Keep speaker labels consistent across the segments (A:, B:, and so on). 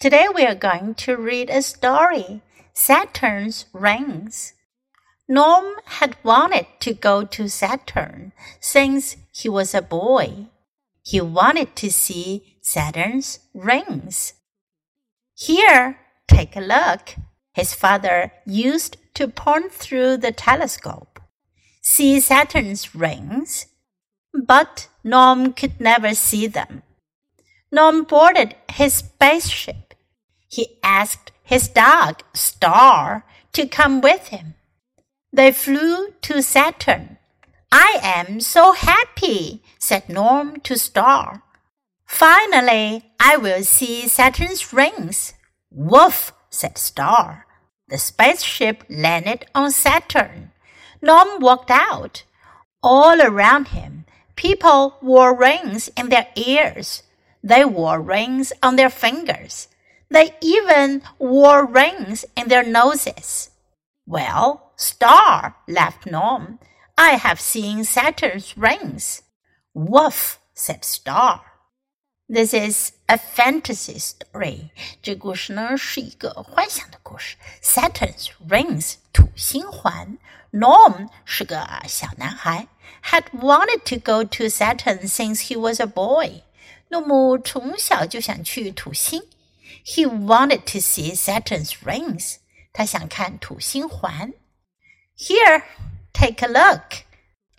A: Today we are going to read a story Saturn's Rings. Norm had wanted to go to Saturn since he was a boy. He wanted to see Saturn's rings. Here, take a look. His father used to point through the telescope. See Saturn's rings? But Norm could never see them. Norm boarded his spaceship. He asked his dog, Star, to come with him. They flew to Saturn. I am so happy, said Norm to Star. Finally, I will see Saturn's rings. Woof, said Star. The spaceship landed on Saturn. Norm walked out. All around him, people wore rings in their ears. They wore rings on their fingers. They even wore rings in their noses. Well, Star, laughed Norm, I have seen Saturn's rings. Woof, said Star. This is a fantasy story. 这故事呢是一个幻想的故事。Saturn's rings，土星环。Norm 是个小男孩，had wanted to go to Saturn since he was a boy. 诺姆从小就想去土星。 He wanted to see Saturn's rings. 他想看土星环。Here, take a look.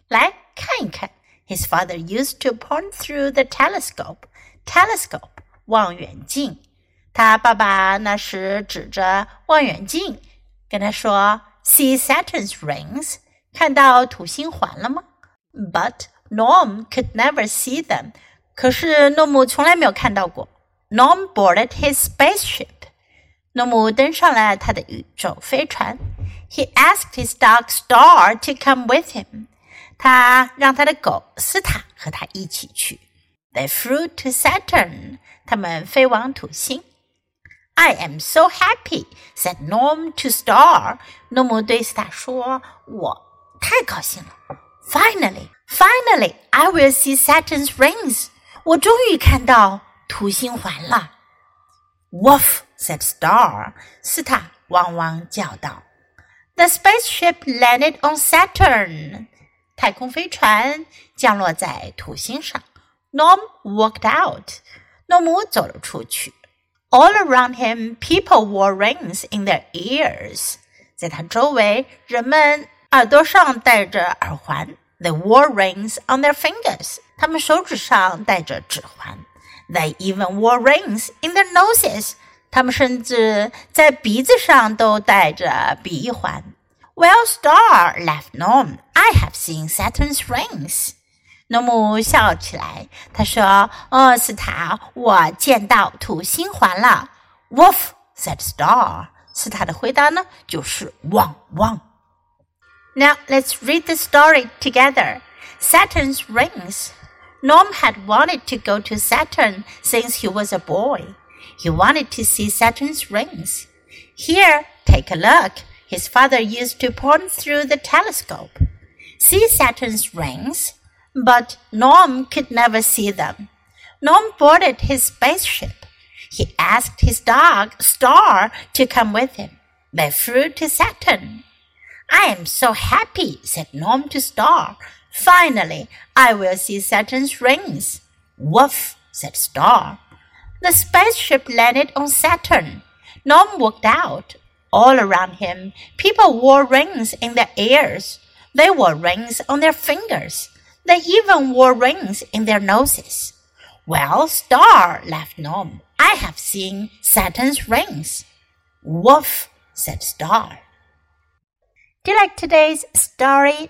A: 来看一看。His father used to point through the telescope. Telescope 望远镜。他爸爸那时指着望远镜跟他说：“See Saturn's rings？看到土星环了吗？”But Norm could never see them. 可是诺姆从来没有看到过。 Norm boarded his spaceship. 诺姆登上了他的宇宙飞船。He asked his dog Star to come with him. 他让他的狗斯塔和他一起去。They flew to Saturn. 他们飞往土星。I am so happy," said Norm to Star. 诺姆对斯塔说：“我太高兴了。Finally, finally, I will see Saturn's rings. 我终于看到 土星环了。” Woof said Star. 斯塔汪汪叫道。The spaceship landed on Saturn. 太空飞船降落在土星上。Norm walked out. 诺姆走了出去。All around him, people wore rings in their ears. 在他周围，人们耳朵上戴着耳环。They wore rings on their fingers. 他们手指上戴着指环。 They even wore rings in their noses. 他们甚至在鼻子上都戴着鼻环。Well, Star laughed Norm. I have seen Saturn's rings. 诺姆笑起来，他说：“哦，斯塔，我见到土星环了。” Woof said Star. 斯塔的回答呢，就是汪汪。Now let's read the story together. Saturn's rings. Norm had wanted to go to Saturn since he was a boy. He wanted to see Saturn's rings. Here, take a look. His father used to point through the telescope. See Saturn's rings? But Norm could never see them. Norm boarded his spaceship. He asked his dog, Star, to come with him. They flew to Saturn. I am so happy, said Norm to Star. Finally, I will see Saturn's rings. Woof, said Star. The spaceship landed on Saturn. Norm walked out. All around him, people wore rings in their ears. They wore rings on their fingers. They even wore rings in their noses. Well, Star, laughed Norm, I have seen Saturn's rings. Woof, said Star. Do you like today's story?